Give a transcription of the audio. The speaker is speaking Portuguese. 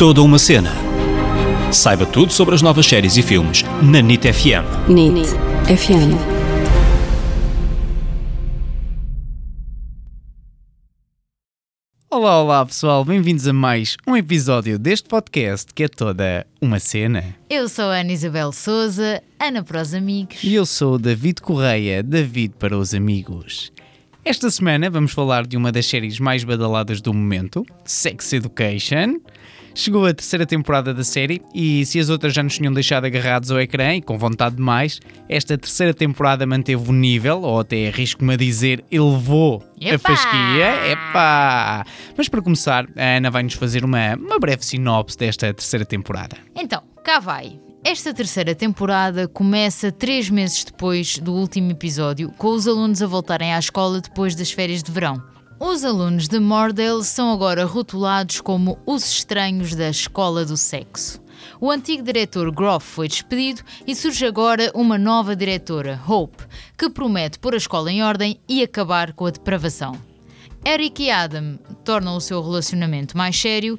Toda uma cena. Saiba tudo sobre as novas séries e filmes na NIT FM. NIT FM. Olá, olá pessoal, bem-vindos a mais um episódio deste podcast que é toda uma cena. Eu sou a Ana Isabel Souza, Ana para os amigos. E eu sou o David Correia, David para os amigos. Esta semana vamos falar de uma das séries mais badaladas do momento, Sex Education. Chegou a terceira temporada da série e se as outras já nos tinham deixado agarrados ao ecrã e com vontade de mais, esta terceira temporada manteve o nível, ou até arrisco-me a dizer, elevou a Epá! fasquia. Epá! Mas para começar, a Ana vai-nos fazer uma, uma breve sinopse desta terceira temporada. Então, cá vai. Esta terceira temporada começa três meses depois do último episódio, com os alunos a voltarem à escola depois das férias de verão. Os alunos de Mordale são agora rotulados como os estranhos da escola do sexo. O antigo diretor Groff foi despedido e surge agora uma nova diretora, Hope, que promete pôr a escola em ordem e acabar com a depravação. Eric e Adam tornam o seu relacionamento mais sério